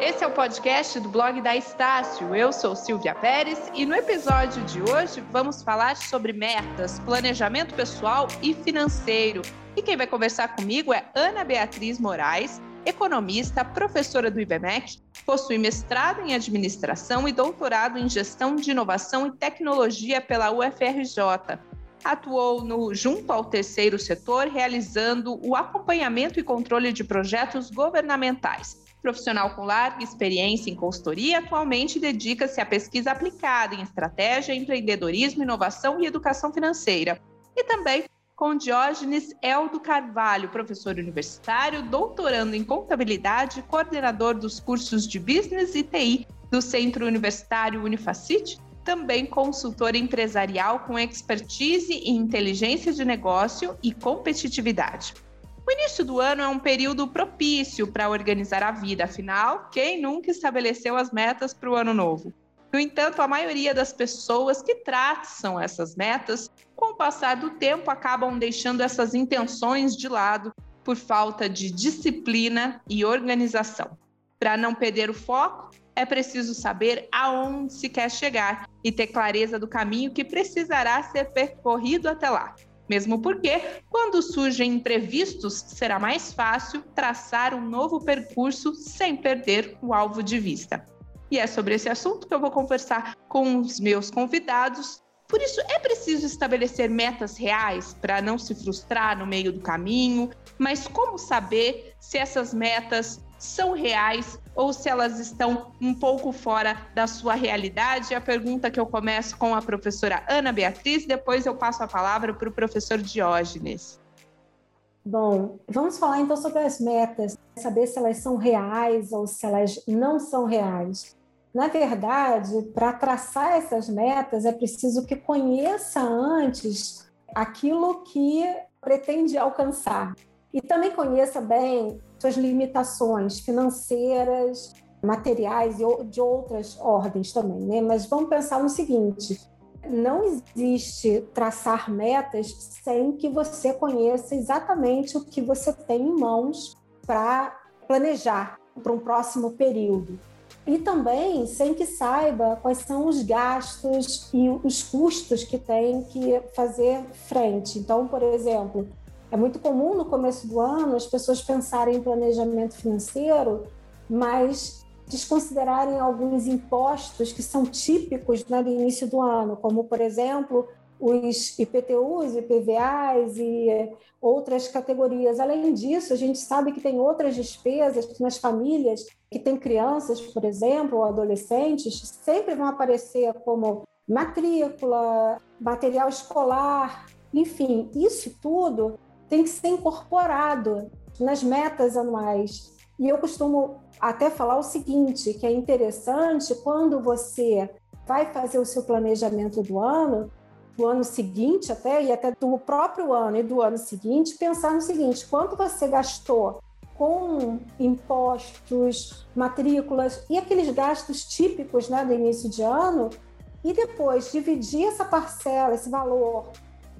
Esse é o podcast do blog da Estácio. Eu sou Silvia Pérez e no episódio de hoje vamos falar sobre metas, planejamento pessoal e financeiro. E quem vai conversar comigo é Ana Beatriz Moraes, economista, professora do IBMEC, possui mestrado em administração e doutorado em gestão de inovação e tecnologia pela UFRJ. Atuou no junto ao terceiro setor, realizando o acompanhamento e controle de projetos governamentais. Profissional com larga experiência em consultoria, atualmente dedica-se à pesquisa aplicada em estratégia, empreendedorismo, inovação e educação financeira. E também com Diógenes Eldo Carvalho, professor universitário, doutorando em contabilidade, coordenador dos cursos de Business e TI do Centro Universitário Unifacite, também consultor empresarial com expertise em inteligência de negócio e competitividade. O início do ano é um período propício para organizar a vida, afinal, quem nunca estabeleceu as metas para o ano novo? No entanto, a maioria das pessoas que traçam essas metas, com o passar do tempo, acabam deixando essas intenções de lado por falta de disciplina e organização. Para não perder o foco, é preciso saber aonde se quer chegar e ter clareza do caminho que precisará ser percorrido até lá. Mesmo porque, quando surgem imprevistos, será mais fácil traçar um novo percurso sem perder o alvo de vista. E é sobre esse assunto que eu vou conversar com os meus convidados. Por isso, é preciso estabelecer metas reais para não se frustrar no meio do caminho, mas como saber se essas metas são reais ou se elas estão um pouco fora da sua realidade? A pergunta que eu começo com a professora Ana Beatriz, depois eu passo a palavra para o professor Diógenes. Bom, vamos falar então sobre as metas, saber se elas são reais ou se elas não são reais. Na verdade, para traçar essas metas, é preciso que conheça antes aquilo que pretende alcançar. E também conheça bem suas limitações financeiras, materiais e de outras ordens também, né? Mas vamos pensar no seguinte: não existe traçar metas sem que você conheça exatamente o que você tem em mãos para planejar para um próximo período e também sem que saiba quais são os gastos e os custos que tem que fazer frente. Então, por exemplo, é muito comum no começo do ano as pessoas pensarem em planejamento financeiro, mas desconsiderarem alguns impostos que são típicos né, do início do ano, como, por exemplo, os IPTUs, IPVAs e outras categorias. Além disso, a gente sabe que tem outras despesas nas famílias que têm crianças, por exemplo, ou adolescentes, sempre vão aparecer como matrícula, material escolar, enfim, isso tudo tem que ser incorporado nas metas anuais. E eu costumo até falar o seguinte, que é interessante quando você vai fazer o seu planejamento do ano, do ano seguinte até, e até do próprio ano e do ano seguinte, pensar no seguinte: quanto você gastou com impostos, matrículas e aqueles gastos típicos né, do início de ano, e depois dividir essa parcela, esse valor,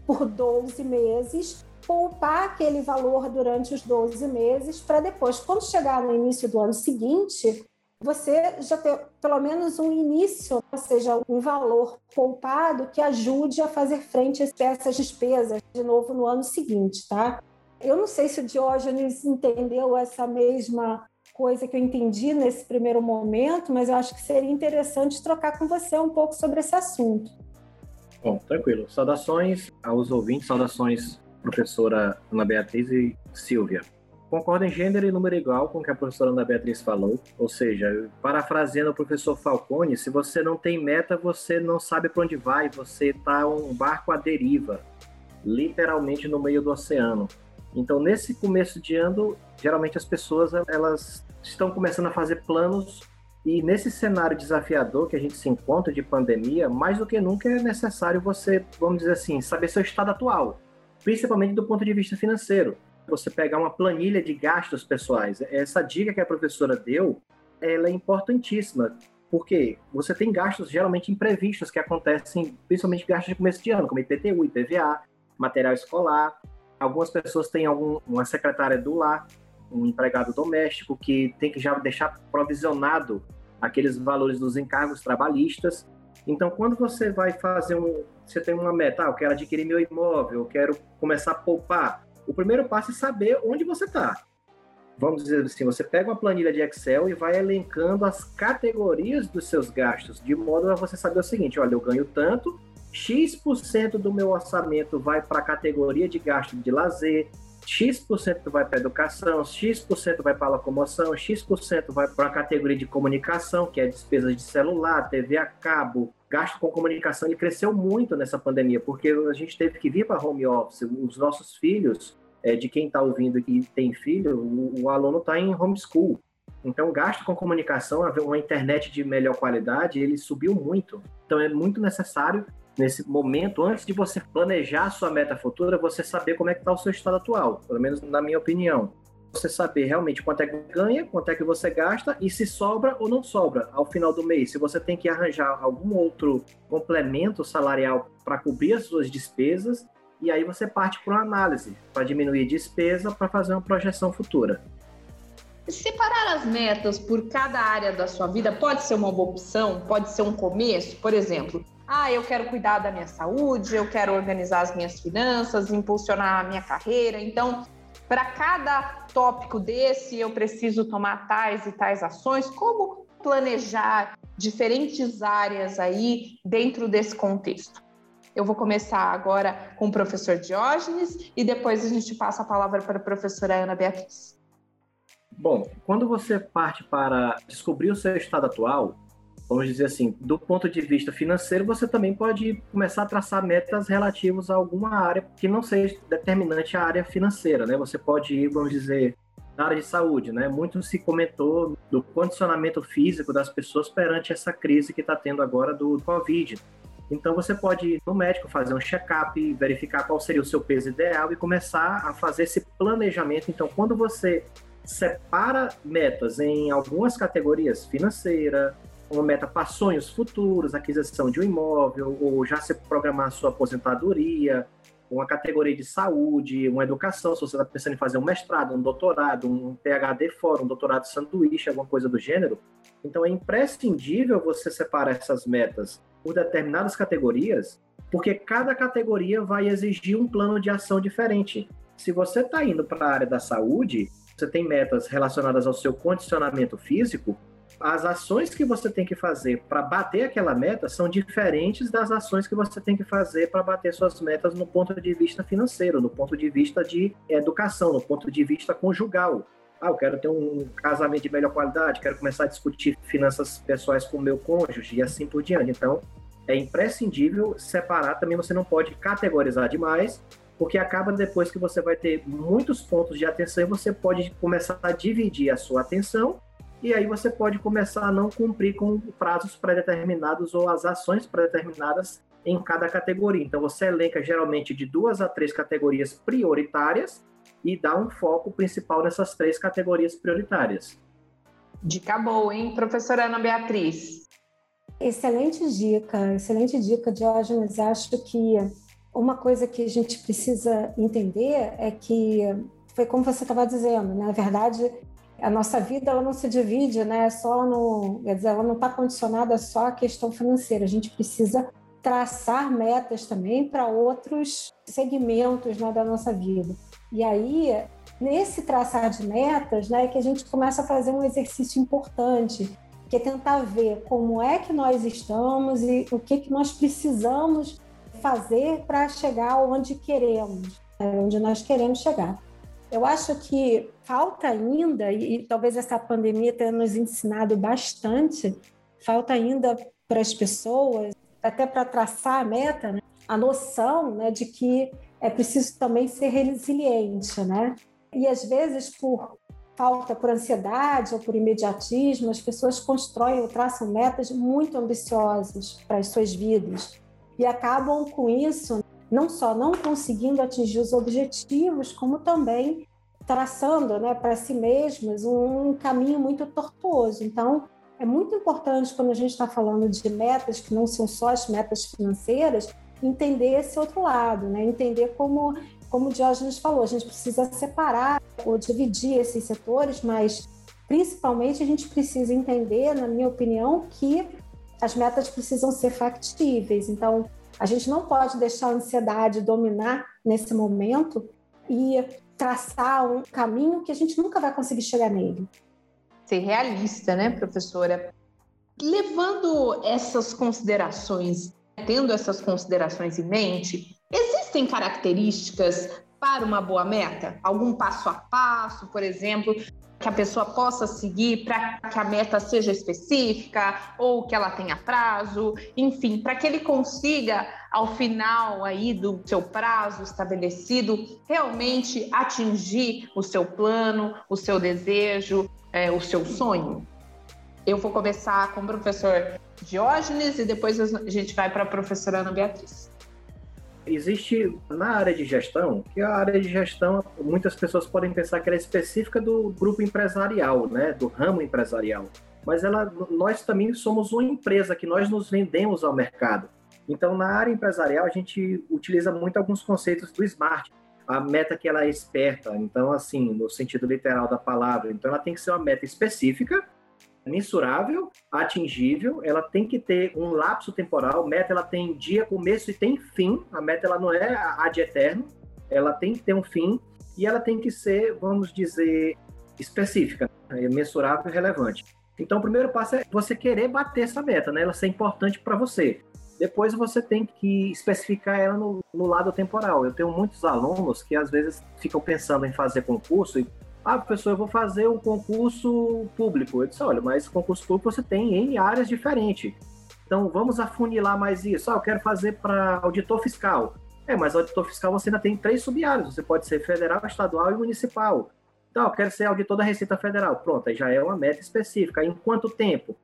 por 12 meses, poupar aquele valor durante os 12 meses, para depois, quando chegar no início do ano seguinte, você já ter pelo menos um início, ou seja, um valor poupado que ajude a fazer frente a essas despesas de novo no ano seguinte, tá? Eu não sei se o Diógenes entendeu essa mesma coisa que eu entendi nesse primeiro momento, mas eu acho que seria interessante trocar com você um pouco sobre esse assunto. Bom, tranquilo. Saudações aos ouvintes, saudações professora Ana Beatriz e Silvia. Concordo em gênero e número igual com o que a professora Ana Beatriz falou, ou seja, parafraseando o professor Falcone, se você não tem meta, você não sabe para onde vai, você está um barco à deriva, literalmente no meio do oceano. Então, nesse começo de ano, geralmente as pessoas elas estão começando a fazer planos e nesse cenário desafiador que a gente se encontra de pandemia, mais do que nunca é necessário você, vamos dizer assim, saber seu estado atual, principalmente do ponto de vista financeiro você pegar uma planilha de gastos pessoais. Essa dica que a professora deu, ela é importantíssima, porque você tem gastos geralmente imprevistos que acontecem, principalmente gastos de começo de ano, como IPTU, IPVA, material escolar. Algumas pessoas têm algum, uma secretária do lar. um empregado doméstico que tem que já deixar provisionado aqueles valores dos encargos trabalhistas. Então, quando você vai fazer um, você tem uma meta, ah, eu quero adquirir meu imóvel, eu quero começar a poupar. O primeiro passo é saber onde você está. Vamos dizer assim, você pega uma planilha de Excel e vai elencando as categorias dos seus gastos, de modo a você saber o seguinte: olha, eu ganho tanto, X% do meu orçamento vai para a categoria de gasto de lazer, X% vai para educação, X% vai para locomoção, X% vai para a categoria de comunicação, que é despesas de celular, TV a cabo. Gasto com comunicação ele cresceu muito nessa pandemia, porque a gente teve que vir para home office. Os nossos filhos, é, de quem está ouvindo e tem filho, o, o aluno está em homeschool. Então, gasto com comunicação, uma internet de melhor qualidade, ele subiu muito. Então, é muito necessário nesse momento, antes de você planejar a sua meta futura, você saber como é que está o seu estado atual, pelo menos na minha opinião. Você saber realmente quanto é que ganha, quanto é que você gasta e se sobra ou não sobra ao final do mês. Se você tem que arranjar algum outro complemento salarial para cobrir as suas despesas, e aí você parte para uma análise para diminuir despesa para fazer uma projeção futura. Separar as metas por cada área da sua vida pode ser uma boa opção, pode ser um começo. Por exemplo, ah, eu quero cuidar da minha saúde, eu quero organizar as minhas finanças, impulsionar a minha carreira. Então, para cada tópico desse, eu preciso tomar tais e tais ações. Como planejar diferentes áreas aí dentro desse contexto? Eu vou começar agora com o professor Diógenes e depois a gente passa a palavra para a professora Ana Beatriz. Bom, quando você parte para descobrir o seu estado atual, vamos dizer assim, do ponto de vista financeiro, você também pode começar a traçar metas relativas a alguma área que não seja determinante à área financeira, né? Você pode ir, vamos dizer, na área de saúde, né? Muito se comentou do condicionamento físico das pessoas perante essa crise que está tendo agora do Covid. Então você pode ir no médico, fazer um check-up, verificar qual seria o seu peso ideal e começar a fazer esse planejamento. Então, quando você separa metas em algumas categorias, financeira, uma meta para sonhos futuros, aquisição de um imóvel, ou já se programar a sua aposentadoria, uma categoria de saúde, uma educação, se você está pensando em fazer um mestrado, um doutorado, um PhD fora, um doutorado sanduíche, alguma coisa do gênero. Então é imprescindível você separar essas metas por determinadas categorias, porque cada categoria vai exigir um plano de ação diferente. Se você está indo para a área da saúde, você tem metas relacionadas ao seu condicionamento físico, as ações que você tem que fazer para bater aquela meta são diferentes das ações que você tem que fazer para bater suas metas no ponto de vista financeiro, no ponto de vista de educação, no ponto de vista conjugal. Ah, eu quero ter um casamento de melhor qualidade, quero começar a discutir finanças pessoais com o meu cônjuge e assim por diante. Então, é imprescindível separar, também você não pode categorizar demais, porque acaba depois que você vai ter muitos pontos de atenção e você pode começar a dividir a sua atenção e aí você pode começar a não cumprir com prazos pré-determinados ou as ações pré-determinadas em cada categoria. Então você elenca geralmente de duas a três categorias prioritárias e dá um foco principal nessas três categorias prioritárias. Dica boa, hein, professora Ana Beatriz? Excelente dica, excelente dica, Diógenes. Acho que uma coisa que a gente precisa entender é que foi como você estava dizendo, né? na verdade, a nossa vida ela não se divide, né? Só no, quer dizer, ela não está condicionada só à questão financeira. A gente precisa traçar metas também para outros segmentos né, da nossa vida. E aí, nesse traçar de metas, né, que a gente começa a fazer um exercício importante, que é tentar ver como é que nós estamos e o que, que nós precisamos fazer para chegar onde queremos, né, onde nós queremos chegar. Eu acho que falta ainda, e, talvez essa pandemia tenha nos ensinado bastante, falta ainda para as pessoas, até para traçar a meta, né? a noção né, de que é preciso também ser resiliente, né? E às vezes por falta, por ansiedade ou por imediatismo, as pessoas constroem ou traçam metas muito ambiciosas para as suas vidas e acabam com isso não só não conseguindo atingir os objetivos, como também traçando né, para si mesmas um caminho muito tortuoso. Então, é muito importante, quando a gente está falando de metas que não são só as metas financeiras, entender esse outro lado, né? entender como como o Diógenes falou, a gente precisa separar ou dividir esses setores, mas principalmente a gente precisa entender, na minha opinião, que as metas precisam ser factíveis. Então, a gente não pode deixar a ansiedade dominar nesse momento e traçar um caminho que a gente nunca vai conseguir chegar nele. Ser realista, né, professora? Levando essas considerações, tendo essas considerações em mente, existem características para uma boa meta? Algum passo a passo, por exemplo, que a pessoa possa seguir para que a meta seja específica ou que ela tenha prazo, enfim, para que ele consiga ao final aí do seu prazo estabelecido realmente atingir o seu plano, o seu desejo, é, o seu sonho. Eu vou começar com o professor Diógenes e depois a gente vai para a professora Ana Beatriz existe na área de gestão, que a área de gestão, muitas pessoas podem pensar que ela é específica do grupo empresarial, né, do ramo empresarial. Mas ela, nós também somos uma empresa que nós nos vendemos ao mercado. Então, na área empresarial, a gente utiliza muito alguns conceitos do SMART. A meta que ela é esperta, então, assim, no sentido literal da palavra. Então, ela tem que ser uma meta específica, mensurável, atingível, ela tem que ter um lapso temporal, meta ela tem dia, começo e tem fim, a meta ela não é ad eterno, ela tem que ter um fim e ela tem que ser, vamos dizer, específica, né, mensurável e relevante. Então, o primeiro passo é você querer bater essa meta, né? Ela ser importante para você. Depois você tem que especificar ela no, no, lado temporal. Eu tenho muitos alunos que às vezes ficam pensando em fazer concurso e ah, professor, eu vou fazer um concurso público. Eu disse, olha, mas concurso público você tem em áreas diferentes. Então, vamos afunilar mais isso. Ah, eu quero fazer para auditor fiscal. É, mas auditor fiscal você ainda tem três sub-áreas. Você pode ser federal, estadual e municipal. Então, eu quero ser auditor da Receita Federal. Pronto, aí já é uma meta específica. Em quanto tempo?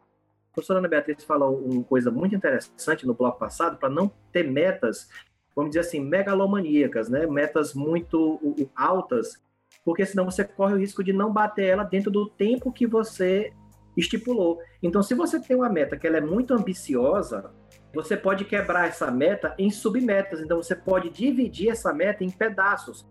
A professora Ana Beatriz falou uma coisa muito interessante no bloco passado, para não ter metas, vamos dizer assim, megalomaníacas, né? metas muito altas porque senão você corre o risco de não bater ela dentro do tempo que você estipulou. Então, se você tem uma meta que ela é muito ambiciosa, você pode quebrar essa meta em submetas. Então, você pode dividir essa meta em pedaços.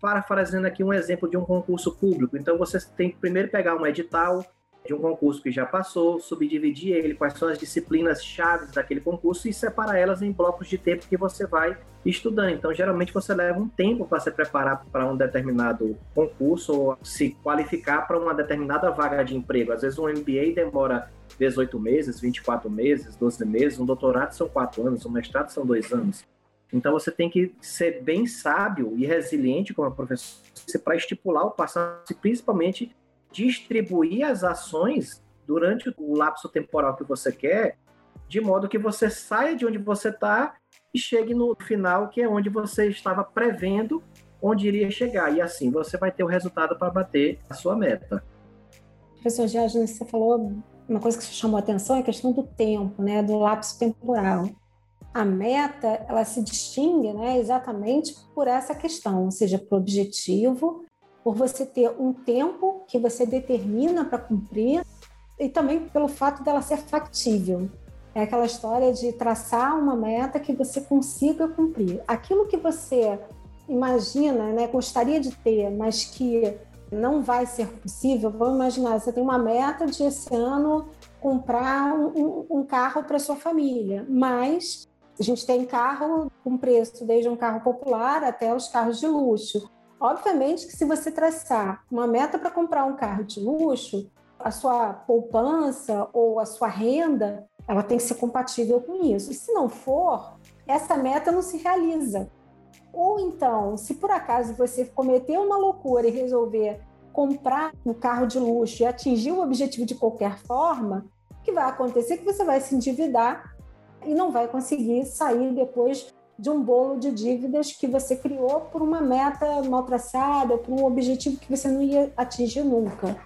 Parafraseando aqui um exemplo de um concurso público. Então, você tem que primeiro pegar um edital, de um concurso que já passou, subdividir ele, quais são as disciplinas chaves daquele concurso e separar elas em blocos de tempo que você vai estudando. Então, geralmente você leva um tempo para se preparar para um determinado concurso ou se qualificar para uma determinada vaga de emprego. Às vezes um MBA demora 18 meses, 24 meses, 12 meses, um doutorado são 4 anos, um mestrado são 2 anos. Então você tem que ser bem sábio e resiliente como professor para estipular o passado, principalmente distribuir as ações durante o lapso temporal que você quer, de modo que você saia de onde você está e chegue no final, que é onde você estava prevendo onde iria chegar. E assim você vai ter o resultado para bater a sua meta. Professor Jorge, você falou uma coisa que chamou a atenção, é a questão do tempo, né, do lapso temporal. A meta, ela se distingue né, exatamente por essa questão, ou seja, por objetivo por você ter um tempo que você determina para cumprir e também pelo fato dela ser factível. É aquela história de traçar uma meta que você consiga cumprir. Aquilo que você imagina, né, gostaria de ter, mas que não vai ser possível, vamos imaginar, você tem uma meta de esse ano comprar um, um carro para sua família, mas a gente tem carro com preço desde um carro popular até os carros de luxo. Obviamente que se você traçar uma meta para comprar um carro de luxo, a sua poupança ou a sua renda, ela tem que ser compatível com isso. E se não for, essa meta não se realiza. Ou então, se por acaso você cometer uma loucura e resolver comprar um carro de luxo e atingir o objetivo de qualquer forma, o que vai acontecer é que você vai se endividar e não vai conseguir sair depois de um bolo de dívidas que você criou por uma meta mal traçada, por um objetivo que você não ia atingir nunca.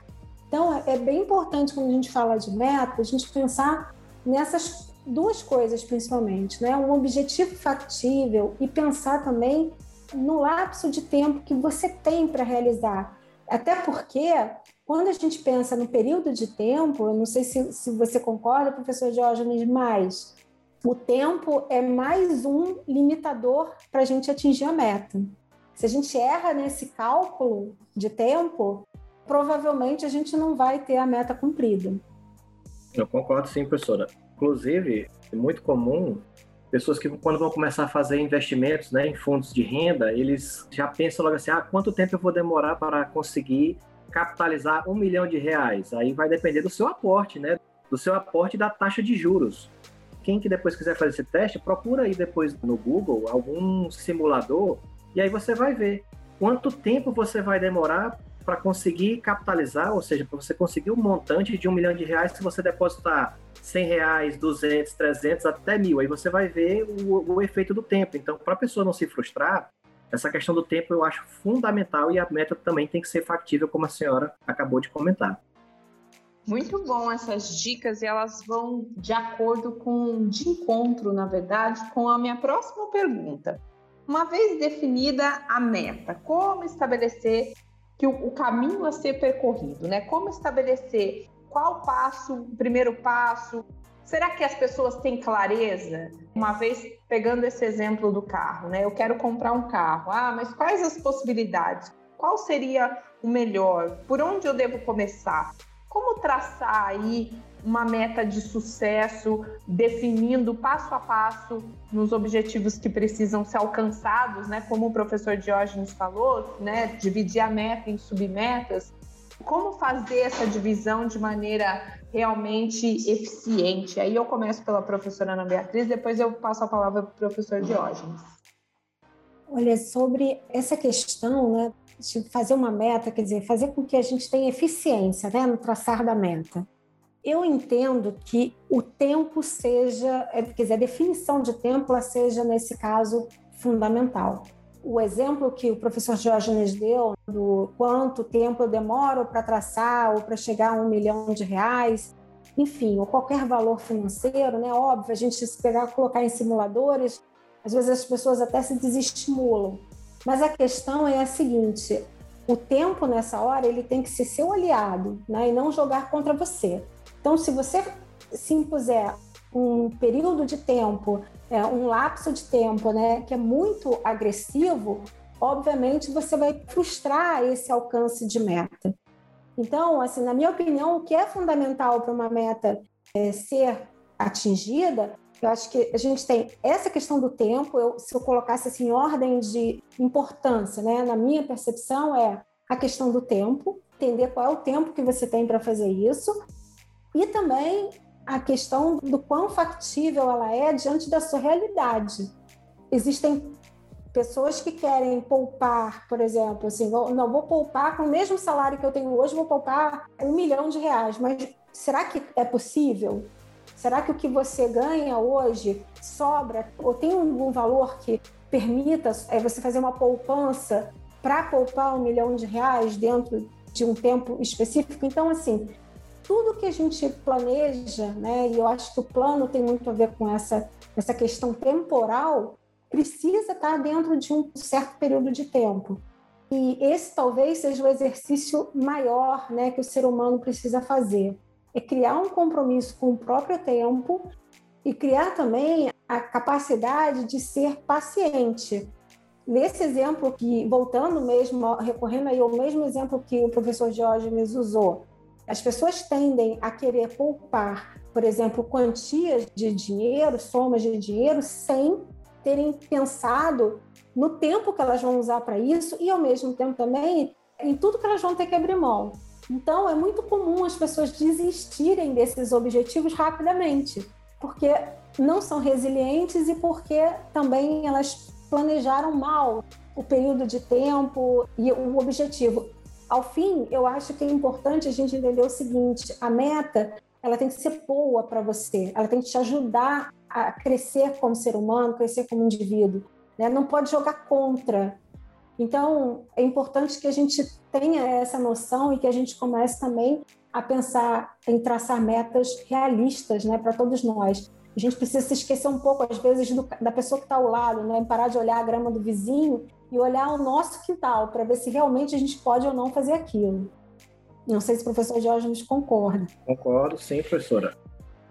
Então, é bem importante quando a gente fala de meta, a gente pensar nessas duas coisas principalmente, né? Um objetivo factível e pensar também no lapso de tempo que você tem para realizar. Até porque, quando a gente pensa no período de tempo, eu não sei se, se você concorda, professor Diógenes, mas o tempo é mais um limitador para a gente atingir a meta. Se a gente erra nesse cálculo de tempo, provavelmente a gente não vai ter a meta cumprida. Eu concordo sim, professora. Inclusive, é muito comum pessoas que quando vão começar a fazer investimentos né, em fundos de renda, eles já pensam logo assim, ah, quanto tempo eu vou demorar para conseguir capitalizar um milhão de reais? Aí vai depender do seu aporte, né? Do seu aporte da taxa de juros. Quem que depois quiser fazer esse teste, procura aí depois no Google algum simulador e aí você vai ver quanto tempo você vai demorar para conseguir capitalizar, ou seja, para você conseguir um montante de um milhão de reais se você depositar 100 reais, 200, 300, até mil. Aí você vai ver o, o efeito do tempo. Então, para a pessoa não se frustrar, essa questão do tempo eu acho fundamental e a meta também tem que ser factível, como a senhora acabou de comentar. Muito bom essas dicas e elas vão de acordo com, de encontro, na verdade, com a minha próxima pergunta. Uma vez definida a meta, como estabelecer que o, o caminho a ser percorrido, né? Como estabelecer qual passo, primeiro passo? Será que as pessoas têm clareza? Uma vez pegando esse exemplo do carro, né? Eu quero comprar um carro. Ah, mas quais as possibilidades? Qual seria o melhor? Por onde eu devo começar? Como traçar aí uma meta de sucesso, definindo passo a passo nos objetivos que precisam ser alcançados, né? Como o professor Diógenes falou, né? Dividir a meta em submetas. Como fazer essa divisão de maneira realmente eficiente? Aí eu começo pela professora Ana Beatriz, depois eu passo a palavra para o professor Diógenes. Olha, sobre essa questão, né, de fazer uma meta, quer dizer, fazer com que a gente tenha eficiência, né, no traçar da meta. Eu entendo que o tempo seja, é, quer dizer, a definição de tempo seja, nesse caso, fundamental. O exemplo que o professor Diógenes deu do quanto tempo eu demoro para traçar ou para chegar a um milhão de reais, enfim, ou qualquer valor financeiro, né? Óbvio, a gente se pegar colocar em simuladores, às vezes as pessoas até se desestimulam. Mas a questão é a seguinte: o tempo nessa hora ele tem que ser seu aliado, né? E não jogar contra você. Então, se você se impuser um período de tempo, é, um lapso de tempo, né, que é muito agressivo, obviamente você vai frustrar esse alcance de meta. Então, assim, na minha opinião, o que é fundamental para uma meta é, ser atingida, eu acho que a gente tem essa questão do tempo. Eu, se eu colocasse assim, em ordem de importância, né, na minha percepção, é a questão do tempo, entender qual é o tempo que você tem para fazer isso e também a questão do quão factível ela é diante da sua realidade. Existem pessoas que querem poupar, por exemplo, assim, não vou poupar com o mesmo salário que eu tenho hoje, vou poupar um milhão de reais, mas será que é possível? Será que o que você ganha hoje sobra ou tem algum valor que permita é, você fazer uma poupança para poupar um milhão de reais dentro de um tempo específico? Então, assim, tudo que a gente planeja, né, e eu acho que o plano tem muito a ver com essa, essa questão temporal, precisa estar dentro de um certo período de tempo. E esse talvez seja o exercício maior né, que o ser humano precisa fazer. É criar um compromisso com o próprio tempo e criar também a capacidade de ser paciente. Nesse exemplo que, voltando mesmo, recorrendo aí ao mesmo exemplo que o professor Diógenes usou, as pessoas tendem a querer poupar, por exemplo, quantias de dinheiro, somas de dinheiro, sem terem pensado no tempo que elas vão usar para isso e, ao mesmo tempo, também em tudo que elas vão ter que abrir mão. Então, é muito comum as pessoas desistirem desses objetivos rapidamente, porque não são resilientes e porque também elas planejaram mal o período de tempo e o objetivo. Ao fim, eu acho que é importante a gente entender o seguinte: a meta ela tem que ser boa para você, ela tem que te ajudar a crescer como ser humano, crescer como indivíduo. Né? Não pode jogar contra. Então, é importante que a gente tenha essa noção e que a gente comece também a pensar em traçar metas realistas né, para todos nós. A gente precisa se esquecer um pouco, às vezes, do, da pessoa que está ao lado, né? parar de olhar a grama do vizinho e olhar o nosso quintal para ver se realmente a gente pode ou não fazer aquilo. Não sei se o professor Jorge nos concorda. Concordo, sim, professora.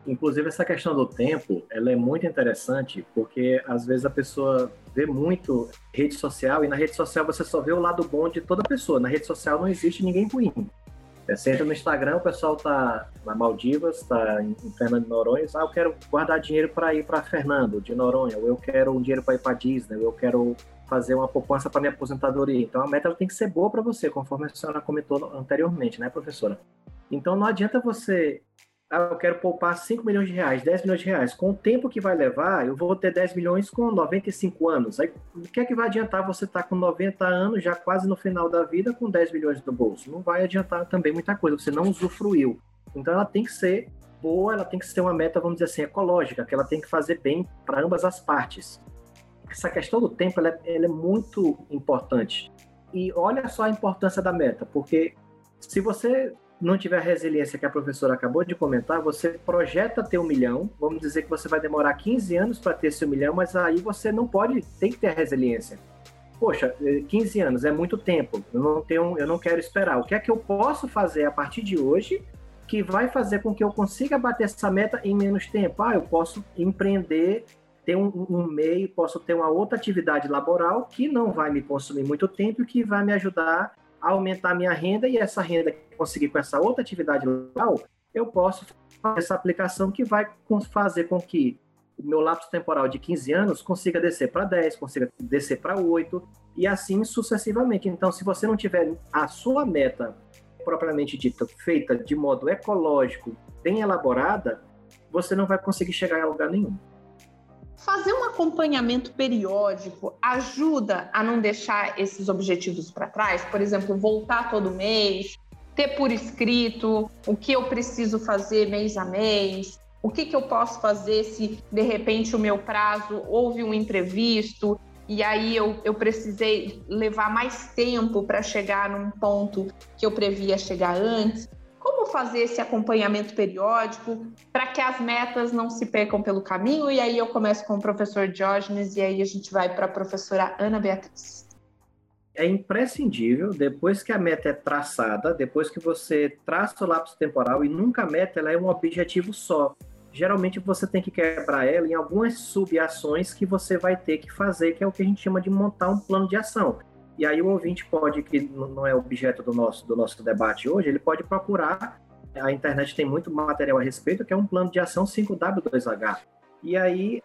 Inclusive, essa questão do tempo, ela é muito interessante, porque às vezes a pessoa vê muito rede social, e na rede social você só vê o lado bom de toda pessoa. Na rede social não existe ninguém ruim. É, você entra no Instagram, o pessoal tá na Maldivas, tá em Fernando de Noronha, ah, eu quero guardar dinheiro para ir para Fernando de Noronha, ou eu quero um dinheiro para ir para Disney, ou eu quero fazer uma poupança para minha aposentadoria. Então a meta tem que ser boa para você, conforme a senhora comentou anteriormente, né, professora? Então não adianta você ah, eu quero poupar 5 milhões de reais, 10 milhões de reais. Com o tempo que vai levar, eu vou ter 10 milhões com 95 anos. Aí, o que é que vai adiantar você estar tá com 90 anos, já quase no final da vida, com 10 milhões no bolso? Não vai adiantar também muita coisa, você não usufruiu. Então, ela tem que ser boa, ela tem que ser uma meta, vamos dizer assim, ecológica, que ela tem que fazer bem para ambas as partes. Essa questão do tempo, ela é, ela é muito importante. E olha só a importância da meta, porque se você não tiver a resiliência que a professora acabou de comentar, você projeta ter um milhão, vamos dizer que você vai demorar 15 anos para ter esse um milhão, mas aí você não pode, tem que ter resiliência. Poxa, 15 eh, anos é muito tempo, eu não, tenho, eu não quero esperar. O que é que eu posso fazer a partir de hoje que vai fazer com que eu consiga bater essa meta em menos tempo? Ah, eu posso empreender, ter um, um meio, posso ter uma outra atividade laboral que não vai me consumir muito tempo e que vai me ajudar aumentar minha renda e essa renda que conseguir com essa outra atividade legal, eu posso fazer essa aplicação que vai fazer com que o meu lapso temporal de 15 anos consiga descer para 10, consiga descer para 8 e assim sucessivamente. Então, se você não tiver a sua meta propriamente dita feita de modo ecológico, bem elaborada, você não vai conseguir chegar a lugar nenhum. Fazer um acompanhamento periódico ajuda a não deixar esses objetivos para trás? Por exemplo, voltar todo mês, ter por escrito o que eu preciso fazer mês a mês, o que, que eu posso fazer se de repente o meu prazo houve um imprevisto e aí eu, eu precisei levar mais tempo para chegar num ponto que eu previa chegar antes. Como fazer esse acompanhamento periódico para que as metas não se percam pelo caminho? E aí eu começo com o professor Diógenes e aí a gente vai para a professora Ana Beatriz. É imprescindível, depois que a meta é traçada, depois que você traça o lapso temporal, e nunca a meta ela é um objetivo só. Geralmente você tem que quebrar ela em algumas subações que você vai ter que fazer, que é o que a gente chama de montar um plano de ação. E aí o ouvinte pode, que não é objeto do nosso, do nosso debate hoje, ele pode procurar, a internet tem muito material a respeito, que é um plano de ação 5W2H. E aí,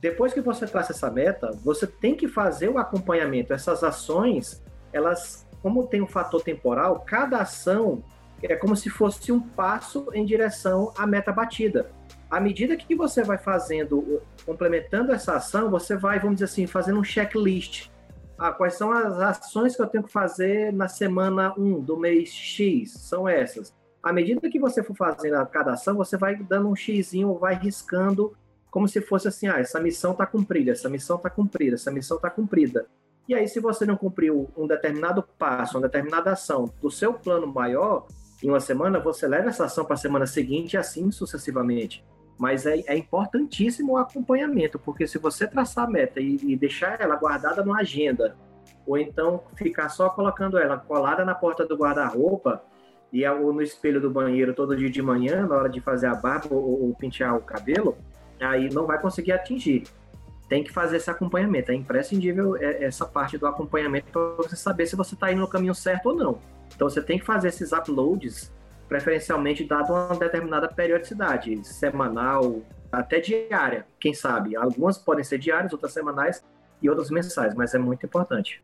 depois que você traça essa meta, você tem que fazer o acompanhamento. Essas ações, elas, como tem um fator temporal, cada ação é como se fosse um passo em direção à meta batida. À medida que você vai fazendo, complementando essa ação, você vai, vamos dizer assim, fazendo um checklist ah, quais são as ações que eu tenho que fazer na semana 1 do mês X? São essas. À medida que você for fazendo cada ação, você vai dando um xizinho, vai riscando, como se fosse assim: ah, essa missão está cumprida, essa missão está cumprida, essa missão está cumprida. E aí, se você não cumpriu um determinado passo, uma determinada ação do seu plano maior, em uma semana, você leva essa ação para a semana seguinte e assim sucessivamente. Mas é, é, importantíssimo o acompanhamento, porque se você traçar a meta e, e deixar ela guardada numa agenda, ou então ficar só colocando ela colada na porta do guarda-roupa e ou no espelho do banheiro todo dia de manhã, na hora de fazer a barba ou, ou pentear o cabelo, aí não vai conseguir atingir. Tem que fazer esse acompanhamento. É imprescindível é, essa parte do acompanhamento para você saber se você está indo no caminho certo ou não. Então você tem que fazer esses uploads preferencialmente dado uma determinada periodicidade, semanal, até diária, quem sabe. Algumas podem ser diárias, outras semanais e outras mensais, mas é muito importante.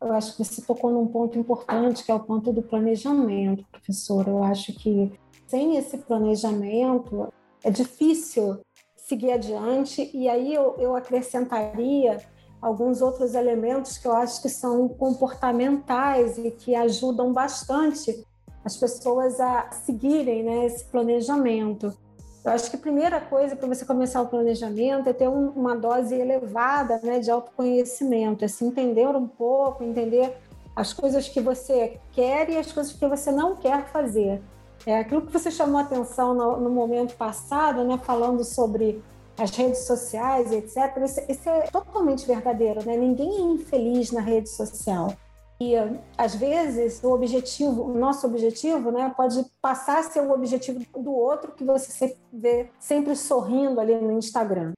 Eu acho que você tocou num ponto importante, que é o ponto do planejamento, professor. Eu acho que sem esse planejamento é difícil seguir adiante, e aí eu, eu acrescentaria alguns outros elementos que eu acho que são comportamentais e que ajudam bastante as pessoas a seguirem né, esse planejamento. Eu acho que a primeira coisa para você começar o planejamento é ter um, uma dose elevada né, de autoconhecimento, é se entender um pouco, entender as coisas que você quer e as coisas que você não quer fazer. É aquilo que você chamou atenção no, no momento passado, né, falando sobre as redes sociais, etc. Isso, isso, é totalmente verdadeiro, né? Ninguém é infeliz na rede social. E às vezes o objetivo, o nosso objetivo, né, pode passar a ser o objetivo do outro que você vê sempre sorrindo ali no Instagram.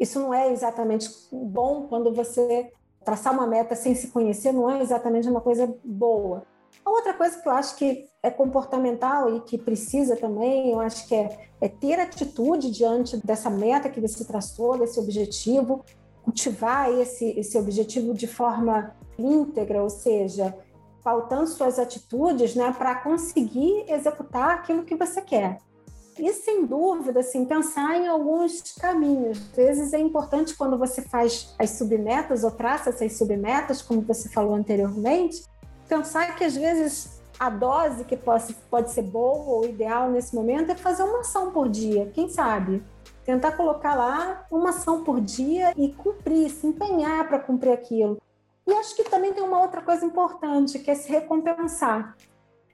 Isso não é exatamente bom quando você traçar uma meta sem se conhecer, não é exatamente uma coisa boa. A outra coisa que eu acho que é comportamental e que precisa também, eu acho que é, é ter atitude diante dessa meta que você traçou, desse objetivo, cultivar esse, esse objetivo de forma íntegra, ou seja, faltando suas atitudes né, para conseguir executar aquilo que você quer. E, sem dúvida, assim, pensar em alguns caminhos. Às vezes é importante quando você faz as submetas ou traça essas submetas, como você falou anteriormente, pensar que às vezes a dose que pode, pode ser boa ou ideal nesse momento é fazer uma ação por dia, quem sabe? Tentar colocar lá uma ação por dia e cumprir, se empenhar para cumprir aquilo. E acho que também tem uma outra coisa importante, que é se recompensar.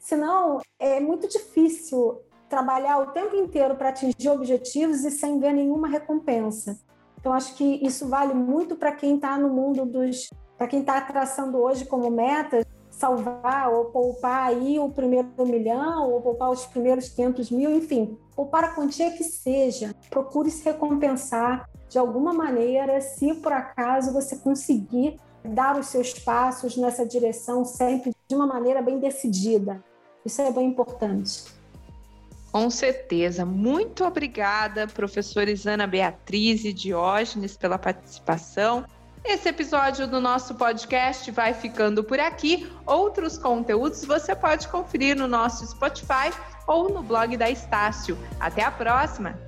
Senão, é muito difícil trabalhar o tempo inteiro para atingir objetivos e sem ver nenhuma recompensa. Então, acho que isso vale muito para quem está no mundo dos. para quem está traçando hoje como meta salvar ou poupar aí o primeiro milhão ou poupar os primeiros 500 mil, enfim, poupar a quantia que seja. Procure se recompensar de alguma maneira se por acaso você conseguir dar os seus passos nessa direção sempre de uma maneira bem decidida. Isso é bem importante. Com certeza. Muito obrigada, professora Isana Beatriz e Diógenes, pela participação. Esse episódio do nosso podcast vai ficando por aqui. Outros conteúdos você pode conferir no nosso Spotify ou no blog da Estácio. Até a próxima!